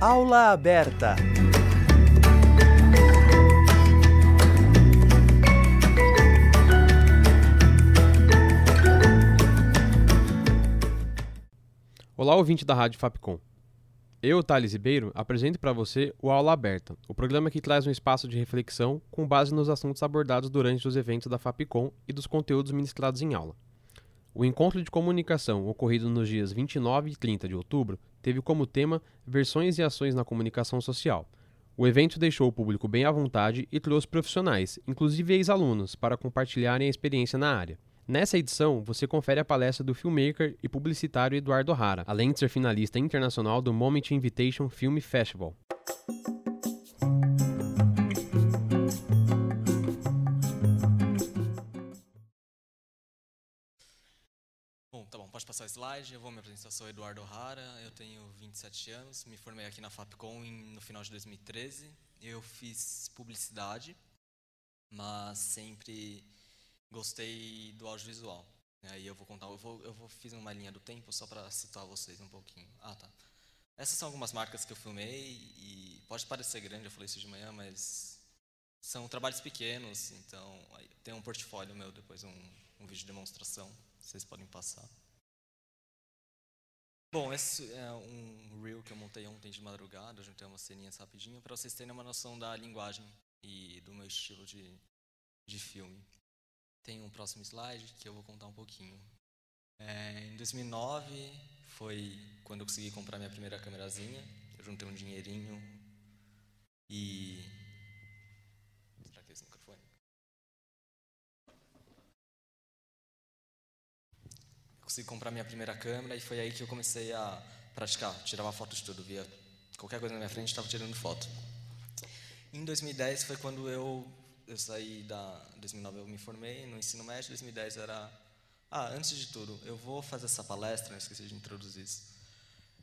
Aula aberta. Olá, ouvinte da Rádio Fapcom. Eu, Thales Ribeiro, apresento para você o Aula Aberta, o programa que traz um espaço de reflexão com base nos assuntos abordados durante os eventos da Fapcom e dos conteúdos ministrados em aula. O encontro de comunicação ocorrido nos dias 29 e 30 de outubro teve como tema Versões e Ações na Comunicação Social. O evento deixou o público bem à vontade e trouxe profissionais, inclusive ex-alunos, para compartilharem a experiência na área. Nessa edição, você confere a palestra do filmmaker e publicitário Eduardo Rara, além de ser finalista internacional do Moment Invitation Film Festival. Tá bom, pode passar o slide. Eu vou me apresentar, sou Eduardo Rara, eu tenho 27 anos, me formei aqui na Fapcom em, no final de 2013. Eu fiz publicidade, mas sempre gostei do audiovisual. Aí eu vou contar, eu vou, eu vou fiz uma linha do tempo só para citar vocês um pouquinho. Ah, tá. Essas são algumas marcas que eu filmei e pode parecer grande, eu falei isso de manhã, mas são trabalhos pequenos, então tem um portfólio meu depois um, um vídeo de demonstração, vocês podem passar. Bom, esse é um reel que eu montei ontem de madrugada, juntei umas ceninhas rapidinho para vocês terem uma noção da linguagem e do meu estilo de, de filme. Tem um próximo slide que eu vou contar um pouquinho. É, em 2009 foi quando eu consegui comprar minha primeira câmerazinha. Eu juntei um dinheirinho e. consegui comprar minha primeira câmera e foi aí que eu comecei a praticar. Tirava foto de tudo, via qualquer coisa na minha frente, estava tirando foto. Em 2010 foi quando eu eu saí da 2009 eu me formei no ensino médio, 2010 era ah, antes de tudo, eu vou fazer essa palestra, eu esqueci de introduzir isso.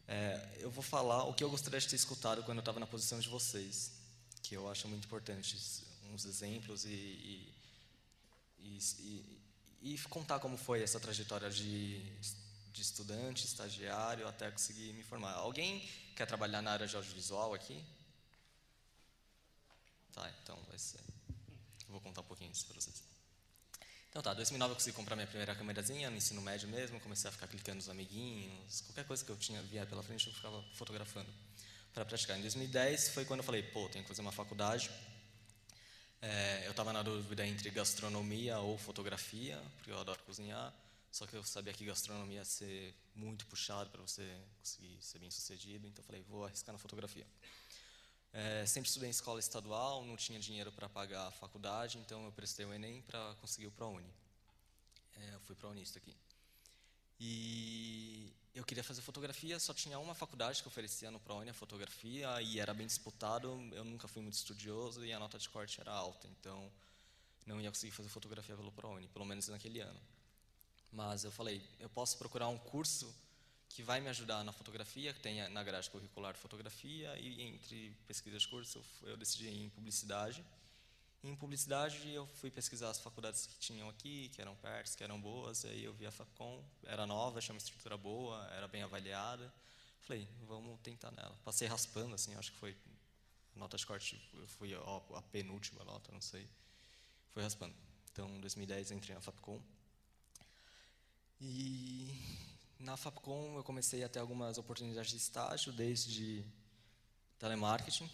É, eu vou falar o que eu gostaria de ter escutado quando eu estava na posição de vocês, que eu acho muito importante, uns exemplos e, e, e, contar como foi essa trajetória de, de estudante, estagiário, até conseguir me formar. Alguém quer trabalhar na área de audiovisual aqui? Tá, então vai ser. Vou contar um pouquinho isso para vocês. Então tá, 2009 eu consegui comprar minha primeira câmerazinha no ensino médio mesmo, comecei a ficar clicando nos amiguinhos, qualquer coisa que eu tinha via pela frente eu ficava fotografando para praticar. Em 2010 foi quando eu falei, pô, tenho que fazer uma faculdade. É, eu estava na dúvida entre gastronomia ou fotografia, porque eu adoro cozinhar, só que eu sabia que gastronomia ia ser muito puxado para você conseguir ser bem sucedido, então eu falei, vou arriscar na fotografia. É, sempre estudei em escola estadual, não tinha dinheiro para pagar a faculdade, então eu prestei o Enem para conseguir o ProUni. É, eu fui para a Unista aqui. E eu queria fazer fotografia, só tinha uma faculdade que oferecia no ProUni a fotografia e era bem disputado. Eu nunca fui muito estudioso e a nota de corte era alta, então não ia conseguir fazer fotografia pelo ProUni, pelo menos naquele ano. Mas eu falei, eu posso procurar um curso que vai me ajudar na fotografia, que tem na grade curricular fotografia, e entre pesquisas de curso eu, eu decidi em publicidade. Em publicidade eu fui pesquisar as faculdades que tinham aqui, que eram perto, que eram boas, aí eu vi a Fapcom, era nova, tinha uma estrutura boa, era bem avaliada. Falei, vamos tentar nela. Passei raspando, assim, acho que foi nota de corte, eu fui a, a penúltima nota, não sei. Fui raspando. Então, em 2010 entrei na Fapcom. E na Fapcom eu comecei a ter algumas oportunidades de estágio, desde telemarketing,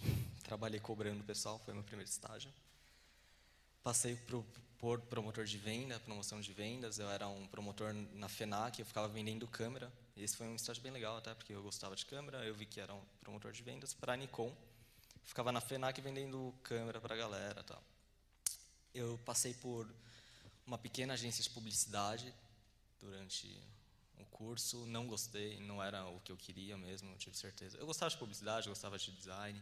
trabalhei cobrando o pessoal, foi meu primeiro estágio. Passei por promotor de venda, promoção de vendas, eu era um promotor na FENAC, eu ficava vendendo câmera. Esse foi um estágio bem legal até, porque eu gostava de câmera, eu vi que era um promotor de vendas para a Nikon. Ficava na FENAC vendendo câmera para a galera tal. Eu passei por uma pequena agência de publicidade durante o curso, não gostei, não era o que eu queria mesmo, não tive certeza. Eu gostava de publicidade, gostava de design,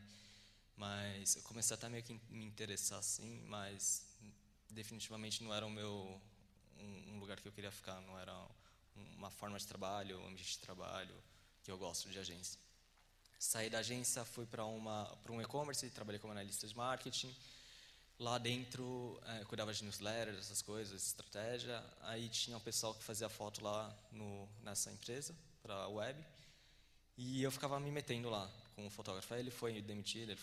mas eu comecei até meio que me interessar assim, mas definitivamente não era o meu um, um lugar que eu queria ficar, não era uma forma de trabalho, um ambiente de trabalho que eu gosto de agência. Saí da agência, fui para uma para um e-commerce, trabalhei como analista de marketing Lá dentro, é, cuidava de newsletters, essas coisas, estratégia. Aí tinha o pessoal que fazia foto lá no, nessa empresa, para a web. E eu ficava me metendo lá, o fotógrafo. Aí ele foi demitido, ele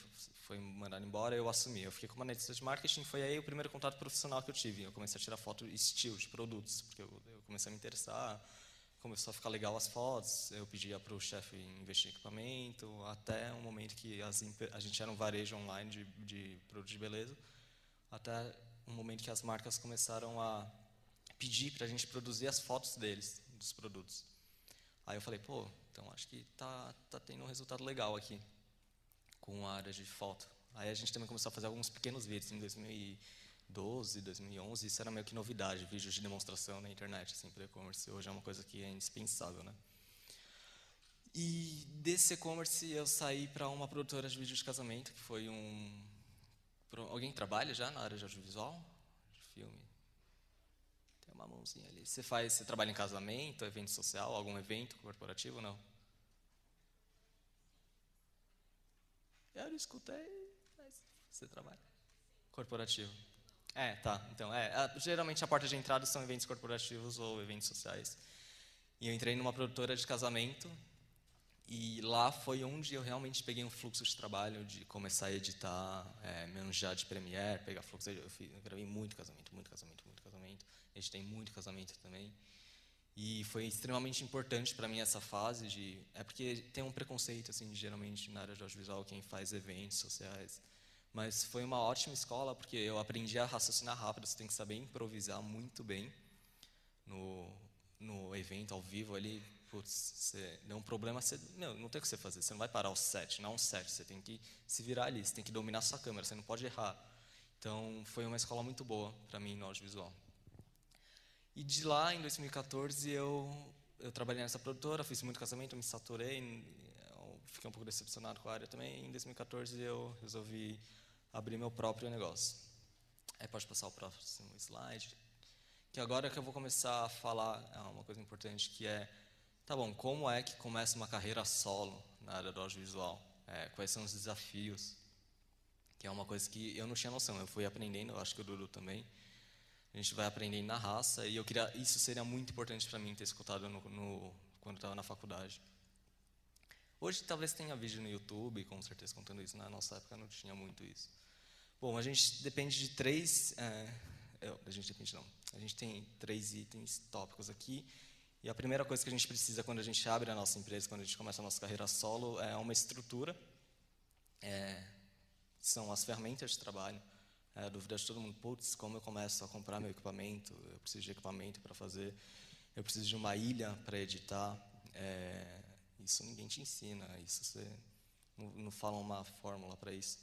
foi mandado embora, eu assumi. Eu fiquei como analista de marketing, foi aí o primeiro contato profissional que eu tive. Eu comecei a tirar foto estilo de produtos, porque eu, eu comecei a me interessar, começou a ficar legal as fotos, eu pedia para o chefe investir em equipamento, até um momento que as, a gente era um varejo online de, de produtos de beleza, até um momento que as marcas começaram a pedir para a gente produzir as fotos deles, dos produtos. Aí eu falei, pô, então acho que tá, tá tendo um resultado legal aqui com a área de foto. Aí a gente também começou a fazer alguns pequenos vídeos em 2012, 2011. Isso era meio que novidade, vídeos de demonstração na internet, assim, para e-commerce. Hoje é uma coisa que é indispensável, né? E desse e-commerce eu saí para uma produtora de vídeo de casamento, que foi um... Alguém trabalha já na área de audiovisual? De filme? Uma mãozinha ali. Você faz, você trabalha em casamento, evento social, algum evento corporativo, não? Eu escutei, mas você trabalha. Corporativo. É, tá. Então, é, a, geralmente a porta de entrada são eventos corporativos ou eventos sociais. E eu entrei numa produtora de casamento e lá foi onde eu realmente peguei um fluxo de trabalho de começar a editar, é, manjar de Premiere, pegar fluxo. Eu, fiz, eu gravei muito casamento, muito casamento, muito casamento. Editei muito casamento também. E foi extremamente importante para mim essa fase de é porque tem um preconceito assim geralmente na área de audiovisual quem faz eventos sociais mas foi uma ótima escola porque eu aprendi a raciocinar rápido você tem que saber improvisar muito bem no no evento ao vivo ali putz, você deu um problema, você, não, tem o que você fazer, você não vai parar o set, não é um set, você tem que se virar ali, você tem que dominar sua câmera, você não pode errar. Então, foi uma escola muito boa para mim no audiovisual. E de lá, em 2014, eu, eu trabalhei nessa produtora, fiz muito casamento, me saturei, fiquei um pouco decepcionado com a área também. Em 2014, eu resolvi abrir meu próprio negócio. Aí pode passar o próximo slide. Que agora que eu vou começar a falar é uma coisa importante, que é Tá bom, como é que começa uma carreira solo na área do audiovisual? É, quais são os desafios? Que é uma coisa que eu não tinha noção, eu fui aprendendo, acho que o Dudu também. A gente vai aprendendo na raça e eu queria, isso seria muito importante para mim ter escutado no, no quando estava na faculdade. Hoje talvez tenha vídeo no YouTube, com certeza contando isso. Na nossa época não tinha muito isso. Bom, a gente depende de três. É, a gente depende não. A gente tem três itens tópicos aqui e a primeira coisa que a gente precisa quando a gente abre a nossa empresa, quando a gente começa a nossa carreira solo, é uma estrutura. É, são as ferramentas de trabalho. É, a dúvida de todo mundo, putz, como eu começo a comprar meu equipamento? Eu preciso de equipamento para fazer. Eu preciso de uma ilha para editar. É, isso ninguém te ensina. Isso você não, não fala uma fórmula para isso.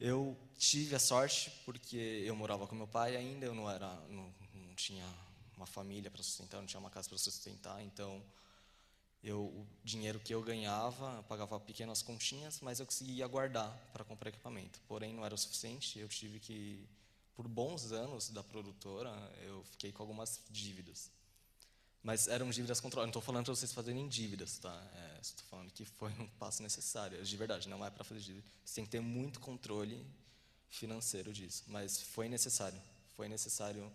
Eu tive a sorte porque eu morava com meu pai ainda. Eu não era, não, não tinha uma família para sustentar, não tinha uma casa para sustentar, então eu, o dinheiro que eu ganhava, eu pagava pequenas continhas, mas eu conseguia guardar para comprar equipamento. Porém, não era o suficiente, eu tive que, por bons anos da produtora, eu fiquei com algumas dívidas. Mas eram dívidas controladas. Não estou falando para vocês fazerem dívidas, tá? É, estou falando que foi um passo necessário. De verdade, não é para fazer dívida. Você tem que ter muito controle financeiro disso. Mas foi necessário. Foi necessário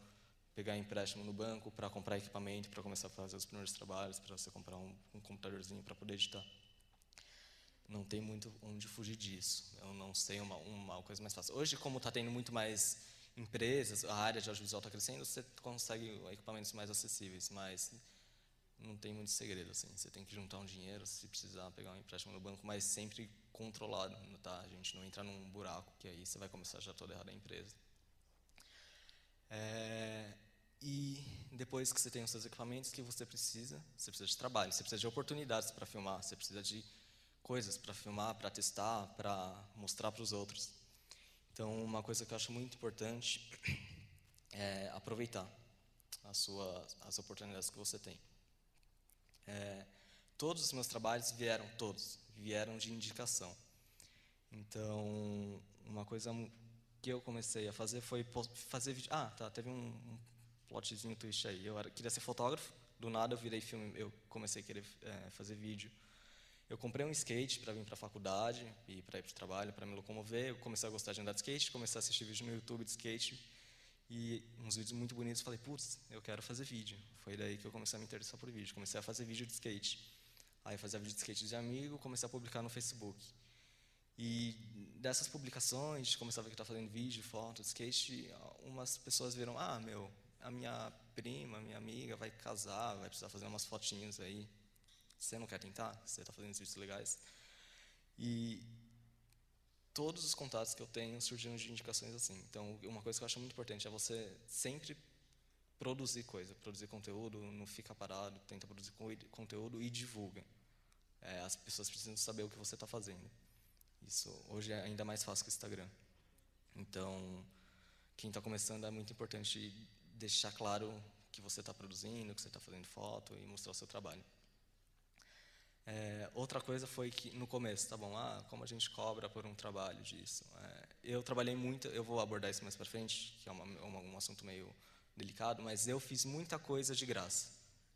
pegar empréstimo no banco para comprar equipamento, para começar a fazer os primeiros trabalhos, para você comprar um, um computadorzinho para poder editar. Não tem muito onde fugir disso. Eu não sei uma, uma coisa mais fácil. Hoje, como está tendo muito mais empresas, a área de audiovisual está crescendo, você consegue equipamentos mais acessíveis, mas não tem muito segredo assim. Você tem que juntar um dinheiro, se precisar pegar um empréstimo no banco, mas sempre controlado, tá? A gente não entra num buraco que aí você vai começar já toda errada a empresa. É, e depois que você tem os seus equipamentos, que você precisa? Você precisa de trabalho, você precisa de oportunidades para filmar, você precisa de coisas para filmar, para testar, para mostrar para os outros. Então, uma coisa que eu acho muito importante é aproveitar as suas as oportunidades que você tem. É, todos os meus trabalhos vieram, todos, vieram de indicação. Então, uma coisa que eu comecei a fazer foi fazer vídeo. Ah, tá, teve um, um plotzinho twist aí. Eu era, queria ser fotógrafo, do nada eu virei filme, eu comecei a querer é, fazer vídeo. Eu comprei um skate para vir para a faculdade e para ir para o trabalho, para me locomover. Eu comecei a gostar de andar de skate, comecei a assistir vídeos no YouTube de skate e uns vídeos muito bonitos. Falei, putz, eu quero fazer vídeo. Foi daí que eu comecei a me interessar por vídeo. Comecei a fazer vídeo de skate. Aí fazia vídeo de skate de amigo, comecei a publicar no Facebook. E dessas publicações, começava a estava fazendo vídeo, foto skate, umas pessoas viram, ah, meu, a minha prima, minha amiga vai casar, vai precisar fazer umas fotinhas aí. Você não quer tentar? Você está fazendo vídeos legais? E todos os contatos que eu tenho surgiram de indicações assim. Então, uma coisa que eu acho muito importante é você sempre produzir coisa, produzir conteúdo, não fica parado, tenta produzir conteúdo e divulga. É, as pessoas precisam saber o que você está fazendo. Isso hoje é ainda mais fácil que o Instagram. Então, quem está começando é muito importante deixar claro que você está produzindo, que você está fazendo foto e mostrar o seu trabalho. É, outra coisa foi que no começo, tá bom, ah, como a gente cobra por um trabalho disso. É, eu trabalhei muito, eu vou abordar isso mais para frente, que é uma, uma, um assunto meio delicado, mas eu fiz muita coisa de graça,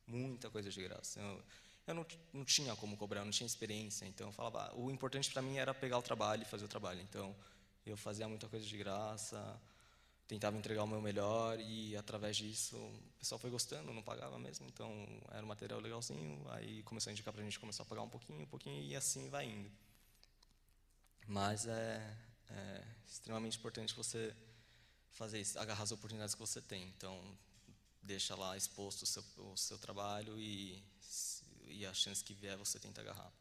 muita coisa de graça. Eu, eu não, não tinha como cobrar, não tinha experiência, então eu falava, ah, o importante para mim era pegar o trabalho e fazer o trabalho. Então eu fazia muita coisa de graça, tentava entregar o meu melhor e através disso o pessoal foi gostando, não pagava mesmo, então era um material legalzinho, aí começou a indicar para a gente começar a pagar um pouquinho, um pouquinho e assim vai indo. Mas é, é extremamente importante você fazer isso, agarrar as oportunidades que você tem. Então deixa lá exposto o seu, o seu trabalho e, e a chance que vier você tenta agarrar.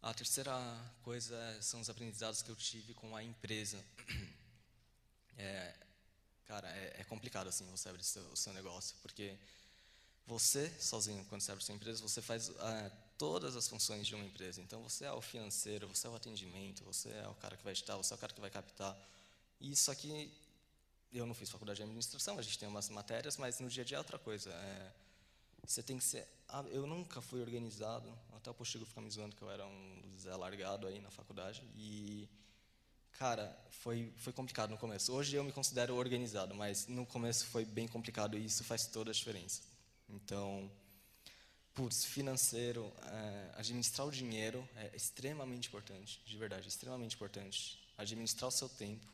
A terceira coisa são os aprendizados que eu tive com a empresa. é, cara, é, é, complicado assim você abrir seu, o seu negócio, porque você sozinho, quando você abre sua empresa, você faz é, todas as funções de uma empresa. Então você é o financeiro, você é o atendimento, você é o cara que vai editar, você é o cara que vai captar. E isso aqui, eu não fiz faculdade de administração, a gente tem umas matérias, mas no dia a dia é outra coisa. É, você tem que ser. Ah, eu nunca fui organizado, até o Postigo fica me zoando que eu era um Zé largado aí na faculdade. E Cara, foi, foi complicado no começo. Hoje eu me considero organizado, mas no começo foi bem complicado e isso faz toda a diferença. Então, putz, financeiro, é, administrar o dinheiro é extremamente importante, de verdade, extremamente importante. Administrar o seu tempo.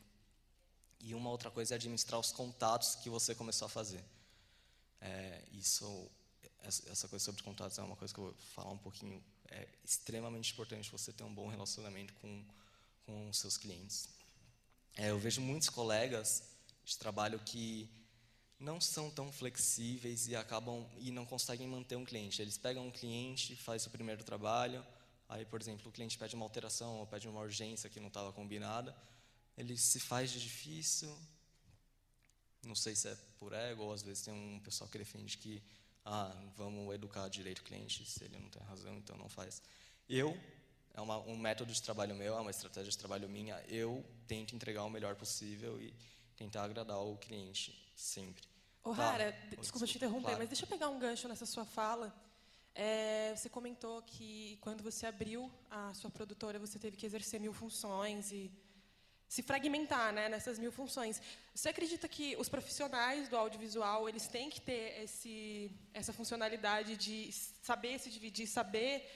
E uma outra coisa é administrar os contatos que você começou a fazer. É, isso, essa coisa sobre contatos é uma coisa que eu vou falar um pouquinho. É extremamente importante você ter um bom relacionamento com com seus clientes. É, eu vejo muitos colegas de trabalho que não são tão flexíveis e acabam e não conseguem manter um cliente. Eles pegam um cliente, faz o primeiro trabalho, aí, por exemplo, o cliente pede uma alteração ou pede uma urgência que não estava combinada, ele se faz de difícil. Não sei se é por ego ou às vezes tem um pessoal que defende que ah, vamos educar direito o cliente, se ele não tem razão, então não faz. Eu é uma, um método de trabalho meu, é uma estratégia de trabalho minha. Eu tento entregar o melhor possível e tentar agradar o cliente sempre. Ô, tá. Rara, desculpa, desculpa te interromper, claro. mas deixa eu pegar um gancho nessa sua fala. É, você comentou que quando você abriu a sua produtora, você teve que exercer mil funções e se fragmentar né, nessas mil funções. Você acredita que os profissionais do audiovisual eles têm que ter esse, essa funcionalidade de saber se dividir, saber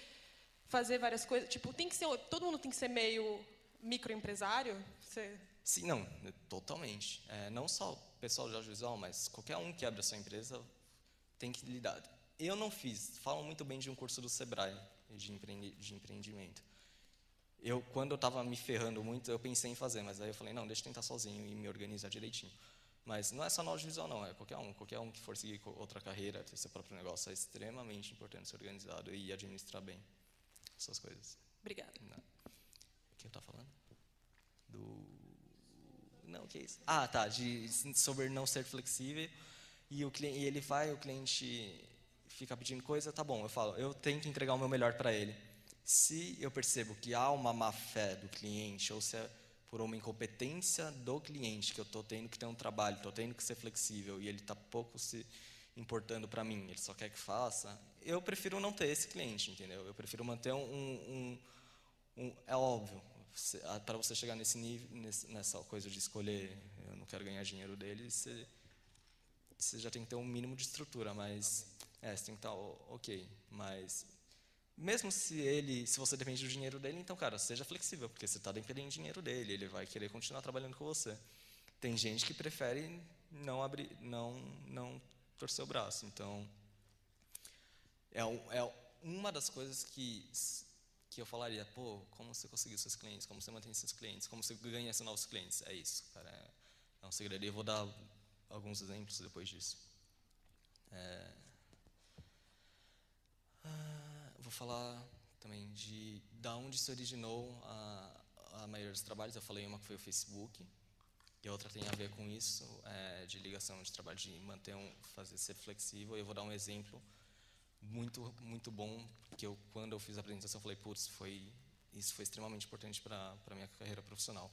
fazer várias coisas? Tipo, tem que ser, todo mundo tem que ser meio microempresário? Você... Sim, não, totalmente. É, não só o pessoal de audiovisual, mas qualquer um que abre a sua empresa tem que lidar. Eu não fiz, falam muito bem de um curso do Sebrae de, de empreendimento. Eu, quando eu estava me ferrando muito, eu pensei em fazer, mas aí eu falei, não, deixa eu tentar sozinho e me organizar direitinho. Mas não é só no audiovisual, não, é qualquer um. Qualquer um que for seguir outra carreira, ter seu próprio negócio, é extremamente importante ser organizado e administrar bem essas coisas. Obrigada. Não. O que eu estava falando? Do. Não, o que é isso? Ah, tá. De, sobre não ser flexível. E, o cliente, e ele vai, o cliente fica pedindo coisa, tá bom. Eu falo, eu tento entregar o meu melhor para ele. Se eu percebo que há uma má fé do cliente, ou se é por uma incompetência do cliente, que eu estou tendo que ter um trabalho, estou tendo que ser flexível, e ele está pouco se importando para mim, ele só quer que faça, eu prefiro não ter esse cliente, entendeu? Eu prefiro manter um, um, um é óbvio, para você chegar nesse nível, nessa coisa de escolher, eu não quero ganhar dinheiro dele, você, você já tem que ter um mínimo de estrutura, mas é, você tem que estar ok, mas mesmo se ele, se você depende do dinheiro dele, então cara, seja flexível, porque você está dependendo do dinheiro dele, ele vai querer continuar trabalhando com você. Tem gente que prefere não abrir, não, não torcer o braço, então é, é uma das coisas que que eu falaria, pô, como você conseguiu seus clientes, como você mantém seus clientes, como você ganha esses novos clientes. É isso, cara. É, é um segredo. E eu vou dar alguns exemplos depois disso. É, ah, vou falar também de da onde se originou a, a maioria dos trabalhos. Eu falei uma que foi o Facebook e a outra tem a ver com isso, é, de ligação de trabalho, de manter um, fazer ser flexível. Eu vou dar um exemplo muito muito bom que eu quando eu fiz a apresentação falei putz foi isso foi extremamente importante para para minha carreira profissional.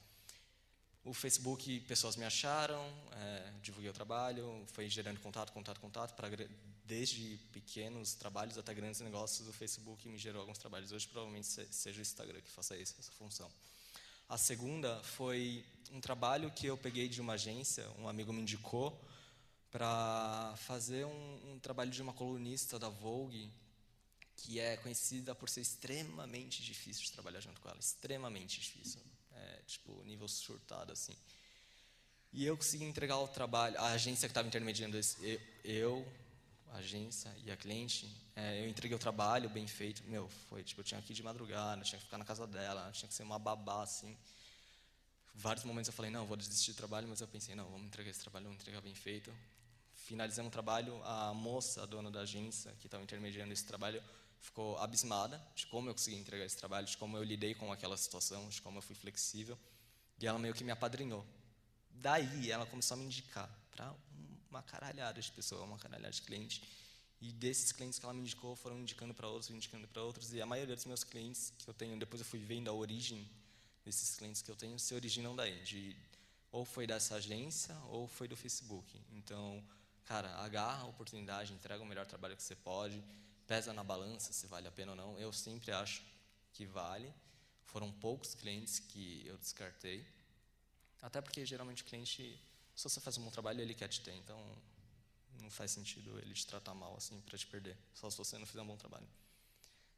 O Facebook pessoas me acharam é, divulguei o trabalho foi gerando contato contato contato para desde pequenos trabalhos até grandes negócios o Facebook me gerou alguns trabalhos. Hoje provavelmente seja o Instagram que faça isso, essa função. A segunda foi um trabalho que eu peguei de uma agência um amigo me indicou para fazer um, um, trabalho de uma colunista da Vogue que é conhecida por ser extremamente difícil de trabalhar junto com ela, extremamente difícil, é, tipo nível surtado assim. E eu consegui entregar o trabalho, a agência que estava intermediando esse, eu, a agência e a cliente, é, eu entreguei o trabalho bem feito. Meu, foi tipo eu tinha que ir de madrugada, tinha que ficar na casa dela, tinha que ser uma babá assim vários momentos eu falei, não, vou desistir do trabalho, mas eu pensei, não, vamos entregar esse trabalho, vamos entregar bem feito finalizando o trabalho, a moça, a dona da agência, que estava intermediando esse trabalho, ficou abismada de como eu consegui entregar esse trabalho, de como eu lidei com aquela situação, de como eu fui flexível. E ela meio que me apadrinhou. Daí ela começou a me indicar para uma caralhada de pessoas, uma caralhada de clientes. E desses clientes que ela me indicou, foram indicando para outros, indicando para outros. E a maioria dos meus clientes que eu tenho, depois eu fui vendo a origem desses clientes que eu tenho, se originam daí. De, ou foi dessa agência, ou foi do Facebook. Então, cara, agarra a oportunidade, entrega o melhor trabalho que você pode, pesa na balança se vale a pena ou não. Eu sempre acho que vale. Foram poucos clientes que eu descartei. Até porque geralmente o cliente, se você faz um bom trabalho, ele quer te ter. Então não faz sentido ele te tratar mal assim para te perder, só se você não fizer um bom trabalho.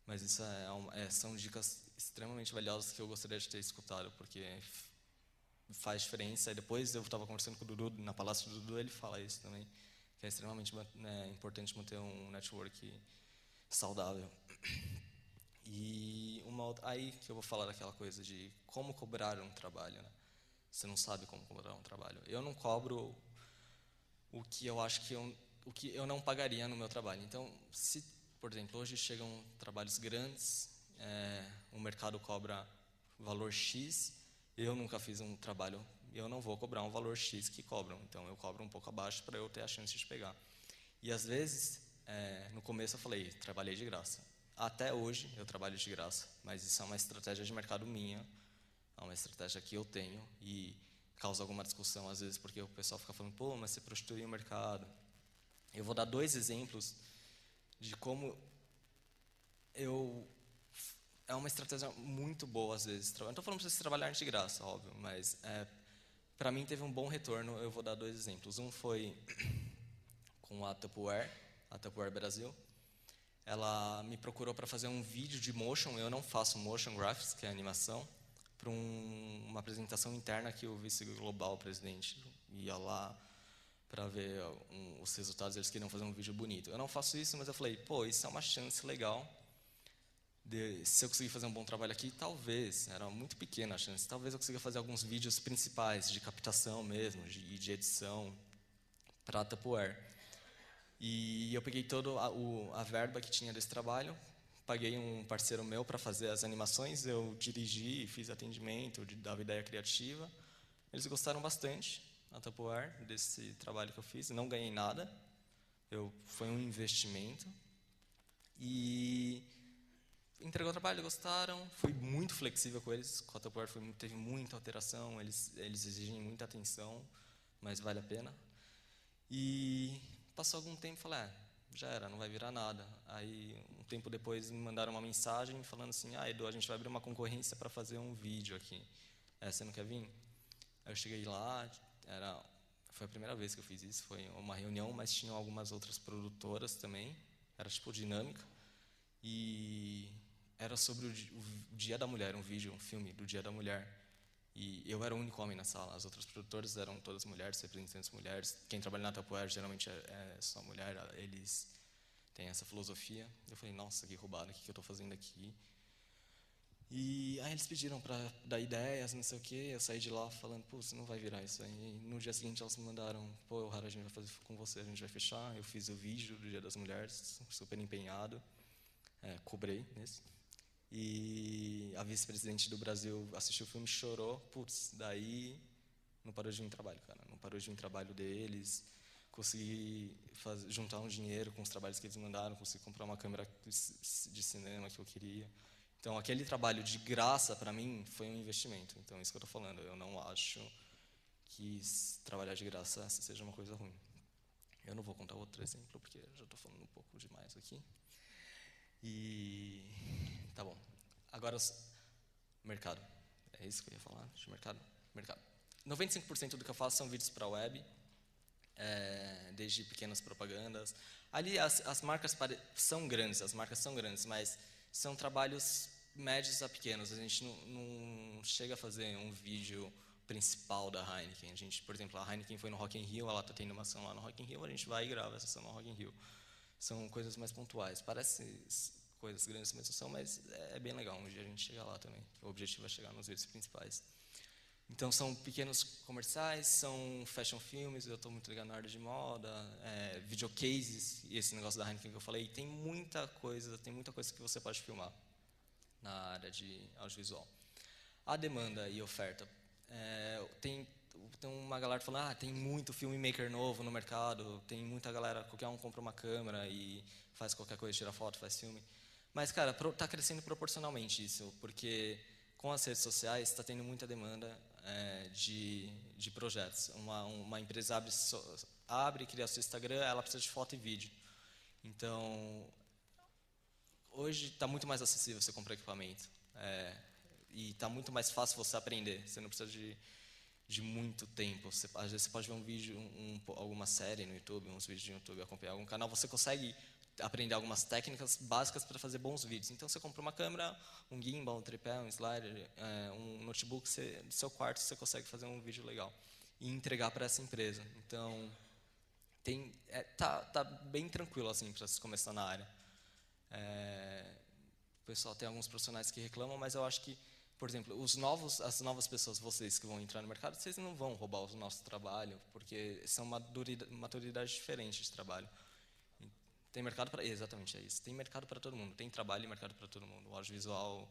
Mas isso é, é, são dicas extremamente valiosas que eu gostaria de ter escutado, porque faz diferença. E depois eu estava conversando com o Dudu na palestra do Dudu, ele fala isso também que é extremamente né, importante manter um network saudável. E uma outra, aí que eu vou falar daquela coisa de como cobrar um trabalho, né? Você não sabe como cobrar um trabalho. Eu não cobro o que eu acho que eu, o que eu não pagaria no meu trabalho. Então, se, por exemplo, hoje chegam trabalhos grandes, é, o mercado cobra valor X, eu nunca fiz um trabalho eu não vou cobrar um valor X que cobram. Então, eu cobro um pouco abaixo para eu ter a chance de pegar. E, às vezes, é, no começo eu falei, trabalhei de graça. Até hoje, eu trabalho de graça. Mas isso é uma estratégia de mercado minha. É uma estratégia que eu tenho. E causa alguma discussão, às vezes, porque o pessoal fica falando, pô, mas você prostitui o mercado. Eu vou dar dois exemplos de como eu é uma estratégia muito boa às vezes. Não estou falando para você trabalhar de graça, óbvio, mas é, para mim teve um bom retorno. Eu vou dar dois exemplos. Um foi com a Tupperware, a Tupperware Brasil. Ela me procurou para fazer um vídeo de motion. Eu não faço motion graphics, que é animação, para um, uma apresentação interna que o vice global presidente ia lá para ver um, os resultados. Eles queriam fazer um vídeo bonito. Eu não faço isso, mas eu falei, pô, isso é uma chance legal de, se eu conseguir fazer um bom trabalho aqui, talvez, era muito pequena a chance, talvez eu consiga fazer alguns vídeos principais de captação mesmo, de, de edição para Tupperware. E eu peguei toda a, verba que tinha desse trabalho, paguei um parceiro meu para fazer as animações, eu dirigi, fiz atendimento, dava ideia criativa. Eles gostaram bastante, a Tupperware, desse trabalho que eu fiz, não ganhei nada, eu, foi um investimento. E entregou o trabalho, gostaram, fui muito flexível com eles, o Tupperware foi, teve muita alteração, eles, eles exigem muita atenção, mas vale a pena. E passou algum tempo falei, ah, já era, não vai virar nada. Aí, um tempo depois, me mandaram uma mensagem falando assim, ah, Edu, a gente vai abrir uma concorrência para fazer um vídeo aqui. É, você não quer vir? Aí eu cheguei lá, era, foi a primeira vez que eu fiz isso, foi uma reunião, mas tinham algumas outras produtoras também, era tipo dinâmica. E era sobre o, Dia da Mulher, um vídeo, um filme do Dia da Mulher. E eu era o único homem na sala. As outras produtoras eram todas mulheres, representantes mulheres. Quem trabalha na Tapoeira geralmente é, é só mulher. Eles tem essa filosofia. Eu falei, nossa, que roubado, o que, eu estou fazendo aqui? E aí eles pediram para dar ideias, não sei o quê. Eu saí de lá falando, pô, você não vai virar isso aí. no dia seguinte elas me mandaram, pô, Rara, a gente vai fazer com você, a gente vai fechar. Eu fiz o vídeo do Dia das Mulheres, super empenhado, é, cobrei nesse. E a vice-presidente do Brasil assistiu o filme, chorou, putz, daí não parou de vir trabalho, cara, não parou de vir trabalho deles. Consegui juntar um dinheiro com os trabalhos que eles mandaram, consegui comprar uma câmera de cinema que eu queria. Então, aquele trabalho de graça, para mim, foi um investimento. Então, é isso que eu estou falando. Eu não acho que trabalhar de graça seja uma coisa ruim. Eu não vou contar outro exemplo, porque já estou falando um pouco demais aqui. E. Tá bom. Agora, mercado. É isso que eu ia falar? De mercado? Mercado. 95% do que eu faço são vídeos para web, é, desde pequenas propagandas. Ali, as, as marcas são grandes, as marcas são grandes, mas são trabalhos médios a pequenos. A gente não, não, chega a fazer um vídeo principal da Heineken. A gente, por exemplo, a Heineken foi no Rock in Rio, ela está tendo uma ação lá no Rock in Rio, a gente vai e grava essa ação no Rock in Rio. São coisas mais pontuais. Parece coisas grandes, mas são, mas é bem legal. Um dia a gente chega lá também. O objetivo é chegar nos vídeos principais. Então são pequenos comerciais, são fashion filmes, eu estou muito ligado na área de moda, é, videocases e esse negócio da Heineken que eu falei. Tem muita coisa, tem muita coisa que você pode filmar na área de audiovisual. A demanda e oferta. É, tem, tem uma galera falando, ah, tem muito filmmaker novo no mercado, tem muita galera, qualquer um compra uma câmera e faz qualquer coisa, tira foto, faz filme. Mas, cara, está crescendo proporcionalmente isso, porque com as redes sociais está tendo muita demanda é, de, de projetos. Uma, uma empresa abre, abre, cria seu Instagram, ela precisa de foto e vídeo. Então, hoje está muito mais acessível você comprar equipamento. É, e está muito mais fácil você aprender. Você não precisa de, de muito tempo. Você, às vezes você pode ver um vídeo, um, alguma série no YouTube, uns vídeos de YouTube, acompanhar algum canal. Você consegue aprender algumas técnicas básicas para fazer bons vídeos. Então, você compra uma câmera, um gimbal, um tripé, um slider, é, um notebook, você, do seu quarto você consegue fazer um vídeo legal e entregar para essa empresa. Então, tem, é, tá, tá bem tranquilo assim para se começar na área. É, o pessoal tem alguns profissionais que reclamam, mas eu acho que, por exemplo, os novos, as novas pessoas, vocês que vão entrar no mercado, vocês não vão roubar o nosso trabalho, porque são maturidade, maturidade diferente de trabalho. Tem mercado para exatamente é isso. Tem mercado para todo mundo. Tem trabalho e mercado para todo mundo. O audiovisual,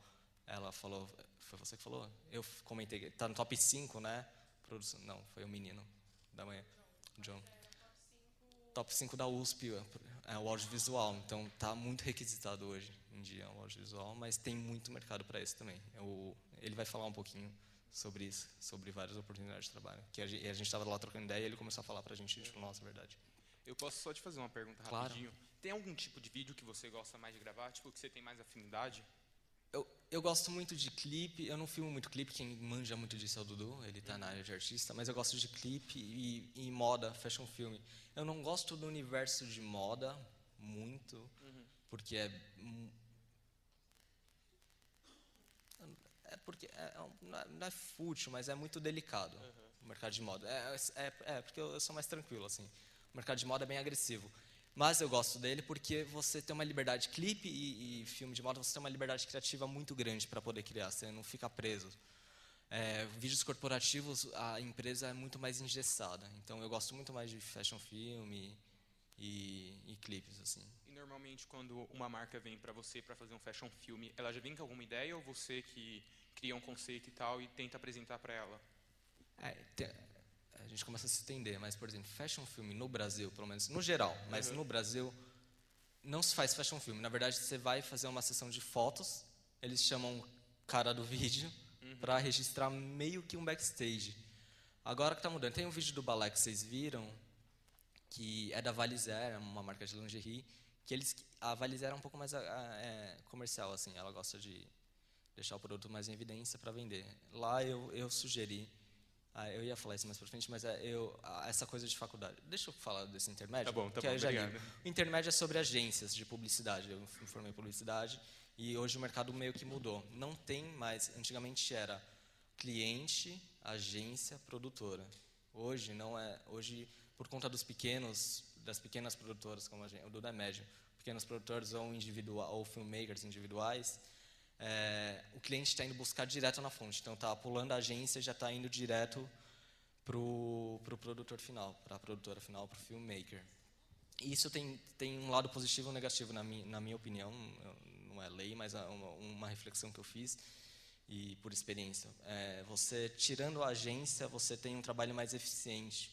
ela falou, foi você que falou? Eu comentei, está no top 5, né? Produção, não, foi o menino da manhã, John. Top 5 da USP, é o audiovisual. Então está muito requisitado hoje em dia o audiovisual, mas tem muito mercado para isso também. Eu, ele vai falar um pouquinho sobre isso, sobre várias oportunidades de trabalho. Que a gente estava lá trocando ideia e ele começou a falar para a gente, tipo, nossa, é verdade. Eu posso só te fazer uma pergunta claro. rapidinho? Tem algum tipo de vídeo que você gosta mais de gravar, tipo que você tem mais afinidade? Eu, eu gosto muito de clipe, eu não filmo muito clipe, quem manja muito disso é o Dudu, ele está na área de artista, mas eu gosto de clipe e, e, moda, fashion film. Eu não gosto do universo de moda muito, uhum. porque é é porque é, é não é fútil, mas é muito delicado uhum. o mercado de moda. É, é, é, porque eu, eu sou mais tranquilo assim. O mercado de moda é bem agressivo. Mas eu gosto dele porque você tem uma liberdade, clipe e, e filme de moda, você tem uma liberdade criativa muito grande para poder criar, você não fica preso. É, vídeos corporativos, a empresa é muito mais engessada. Então eu gosto muito mais de fashion film e, e, e clipes assim. E normalmente quando uma marca vem para você para fazer um fashion film, ela já vem com alguma ideia ou você que cria um conceito e tal e tenta apresentar para ela? É, gente começa a se estender, mas, por exemplo, fashion film no Brasil, pelo menos no geral, mas uhum. no Brasil não se faz fashion film. Na verdade, você vai fazer uma sessão de fotos, eles chamam o cara do vídeo uhum. para registrar meio que um backstage. Agora que está mudando, tem um vídeo do balé que vocês viram, que é da Valizer, uma marca de lingerie, que eles a Valizer é um pouco mais é, comercial assim, ela gosta de deixar o produto mais em evidência para vender. Lá eu, eu sugeri ah, eu ia falar isso mais para frente, mas é, eu, essa coisa de faculdade. Deixa eu falar desse intermédio. Tá bom, tá bom, obrigado. O intermédio é sobre agências de publicidade. Eu me formei publicidade e hoje o mercado meio que mudou. Não tem mais. Antigamente era cliente, agência, produtora. Hoje não é. Hoje, por conta dos pequenos, das pequenas produtoras, como a gente, o Duda é médio, pequenos produtores ou, individual, ou filmmakers individuais, é, o cliente está indo buscar direto na fonte. Então, está pulando a agência e já está indo direto para o pro produtor final, para a produtora final, para o filmmaker. Isso tem, tem um lado positivo e um negativo, na minha, na minha opinião. Não é lei, mas é uma, uma reflexão que eu fiz e por experiência. É, você, tirando a agência, você tem um trabalho mais eficiente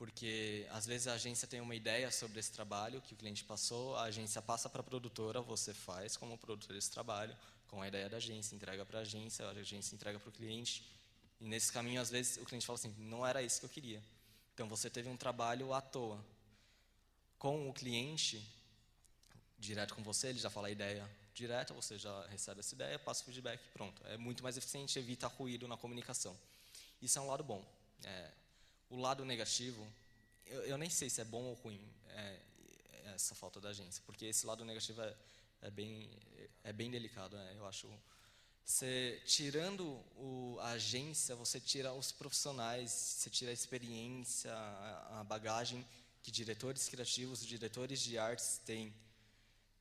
porque às vezes a agência tem uma ideia sobre esse trabalho que o cliente passou, a agência passa para a produtora, você faz como produtor esse trabalho, com a ideia da agência, entrega para a agência, a agência entrega para o cliente. E nesse caminho, às vezes, o cliente fala assim: não era isso que eu queria. Então você teve um trabalho à toa. Com o cliente, direto com você, ele já fala a ideia direta, você já recebe essa ideia, passa o feedback, pronto. É muito mais eficiente, evita ruído na comunicação. Isso é um lado bom. É, o lado negativo, eu, eu, nem sei se é bom ou ruim é, essa falta da agência, porque esse lado negativo é, é bem, é bem delicado. Né? Eu acho. Você, tirando o, a agência, você tira os profissionais, você tira a experiência, a, a bagagem que diretores criativos, diretores de artes têm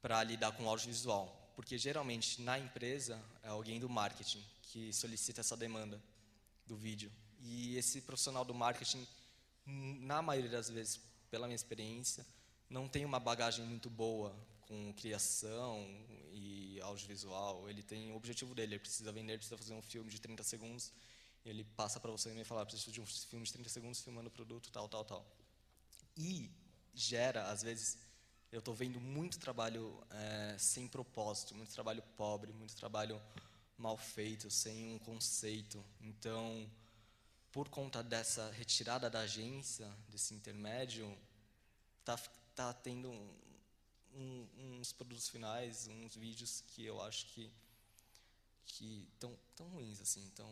para lidar com o audiovisual. Porque geralmente na empresa é alguém do marketing que solicita essa demanda do vídeo. E esse profissional do marketing, na maioria das vezes, pela minha experiência, não tem uma bagagem muito boa com criação e audiovisual. Ele tem o objetivo dele, ele precisa vender, precisa fazer um filme de 30 segundos. Ele passa para você e fala, preciso de um filme de 30 segundos filmando o produto, tal, tal, tal. E gera, às vezes, eu estou vendo muito trabalho é, sem propósito, muito trabalho pobre, muito trabalho mal feito, sem um conceito. Então, por conta dessa retirada da agência, desse intermédio, tá, tá tendo um, um, uns produtos finais, uns vídeos que eu acho que que tão tão ruins assim, então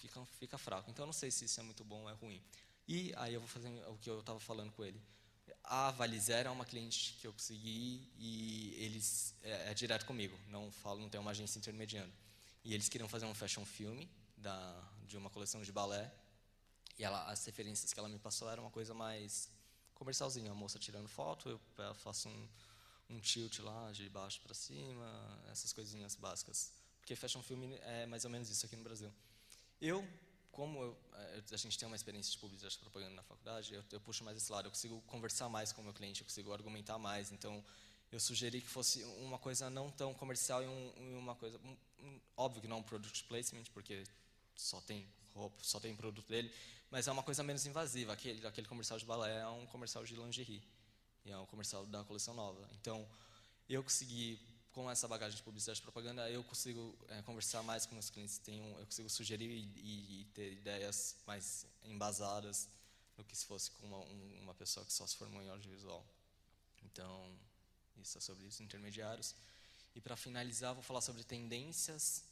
fica fica fraco. Então eu não sei se isso é muito bom ou é ruim. E aí eu vou fazer o que eu estava falando com ele. A Valizer é uma cliente que eu consegui e eles é, é direto comigo, não falo, não tem uma agência intermediando. E eles queriam fazer um fashion filme da de uma coleção de balé e ela, as referências que ela me passou era uma coisa mais comercialzinha, a moça tirando foto, eu faço um, um tilt lá de baixo para cima, essas coisinhas básicas. Porque fashion film é mais ou menos isso aqui no Brasil. Eu, como eu, é, a gente tem uma experiência de publicidade e propaganda na faculdade, eu, eu, puxo mais esse lado, eu consigo conversar mais com o meu cliente, eu consigo argumentar mais. Então, eu sugeri que fosse uma coisa não tão comercial e um, uma coisa. Um, um, óbvio que não um product placement, porque só tem roupa, só tem produto dele, mas é uma coisa menos invasiva. Aquele, aquele comercial de balé é um comercial de lingerie, e é um comercial da coleção nova. Então, eu consegui, com essa bagagem de publicidade e propaganda, eu consigo é, conversar mais com meus clientes, tenho, eu consigo sugerir e, e, ter ideias mais embasadas do que se fosse com uma, uma pessoa que só se formou em audiovisual. Então, isso é sobre isso, intermediários. E para finalizar, vou falar sobre tendências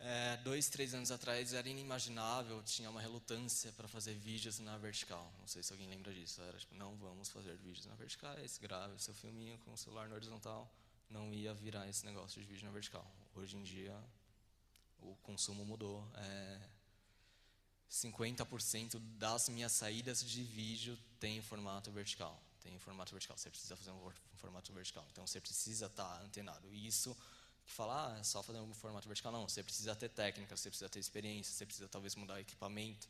é, dois, três anos atrás era inimaginável, tinha uma relutância para fazer vídeos na vertical. Não sei se alguém lembra disso. Era tipo, não vamos fazer vídeos na vertical, grave seu filminho com o celular na horizontal. Não ia virar esse negócio de vídeo na vertical. Hoje em dia, o consumo mudou. É, 50% das minhas saídas de vídeo tem formato vertical. Tem formato vertical. Você precisa fazer um formato vertical. Então você precisa estar tá antenado. E isso que fala, ah, é só fazer um formato vertical. Não, você precisa ter técnica, você precisa ter experiência, você precisa talvez mudar equipamento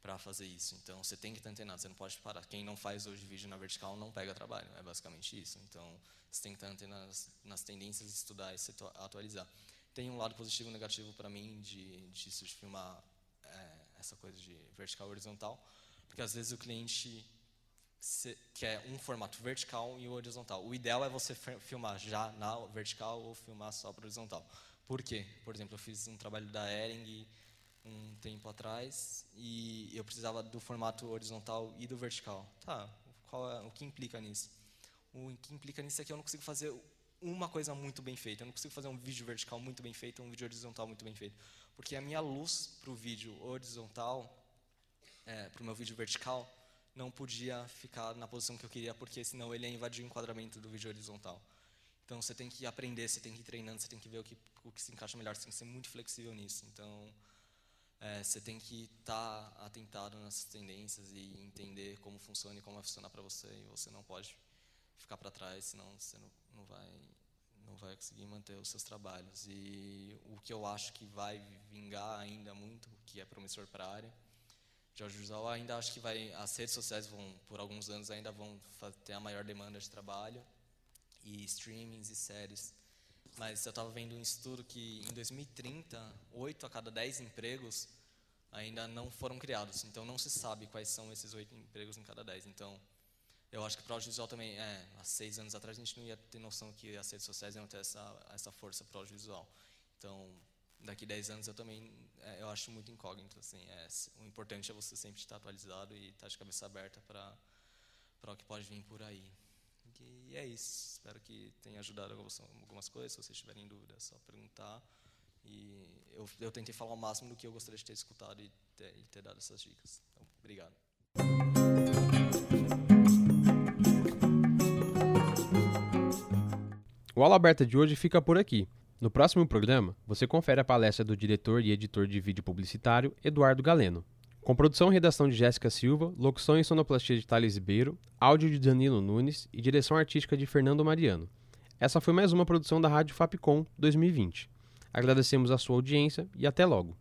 para fazer isso. Então, você tem que estar antenado, você não pode parar. Quem não faz hoje vídeo na vertical não pega trabalho, é basicamente isso. Então, você tem que estar antenado nas, nas tendências, estudar e se atualizar. Tem um lado positivo e negativo para mim de, disso, de filmar é, essa coisa de vertical e horizontal, porque às vezes o cliente que é um formato vertical e horizontal. O ideal é você filmar já na vertical ou filmar só para horizontal. Por quê? Por exemplo, eu fiz um trabalho da Ering um tempo atrás e eu precisava do formato horizontal e do vertical. Tá, é, o que implica nisso? O que implica nisso é que eu não consigo fazer uma coisa muito bem feita. Eu não consigo fazer um vídeo vertical muito bem feito, um vídeo horizontal muito bem feito. Porque a minha luz para o vídeo horizontal, é, para o meu vídeo vertical, não podia ficar na posição que eu queria, porque senão ele ia invadir o enquadramento do vídeo horizontal. Então você tem que aprender, você tem que ir treinando, você tem que ver o que, o que se encaixa melhor, você tem que ser muito flexível nisso. Então é, você tem que estar tá atentado nessas tendências e entender como funciona e como vai funcionar para você, e você não pode ficar para trás, senão você não, não vai não vai conseguir manter os seus trabalhos. E o que eu acho que vai vingar ainda muito, que é promissor para a área, de audiovisual, ainda acho que vai as redes sociais vão por alguns anos ainda vão ter a maior demanda de trabalho e streamings e séries. Mas eu estava vendo um estudo que em 2030, 8 a cada 10 empregos ainda não foram criados. Então não se sabe quais são esses 8 empregos em cada 10. Então eu acho que para o audiovisual também, é, há seis anos atrás a gente não ia ter noção que as redes sociais iam ter essa, essa força para o audiovisual. Então, daqui a 10 anos eu também, é, eu acho muito incógnito. Assim, é, o importante é você sempre estar atualizado e estar de cabeça aberta para o que pode vir por aí. E é isso. Espero que tenha ajudado algumas coisas. Se vocês tiverem dúvidas, é só perguntar. E eu, eu tentei falar o máximo do que eu gostaria de ter escutado e ter, e ter dado essas dicas. Então, obrigado. O Aula Aberta de hoje fica por aqui. No próximo programa, você confere a palestra do diretor e editor de vídeo publicitário Eduardo Galeno. Com produção e redação de Jéssica Silva, locução e sonoplastia de Thales Ribeiro, áudio de Danilo Nunes e direção artística de Fernando Mariano. Essa foi mais uma produção da Rádio Fapcom 2020. Agradecemos a sua audiência e até logo.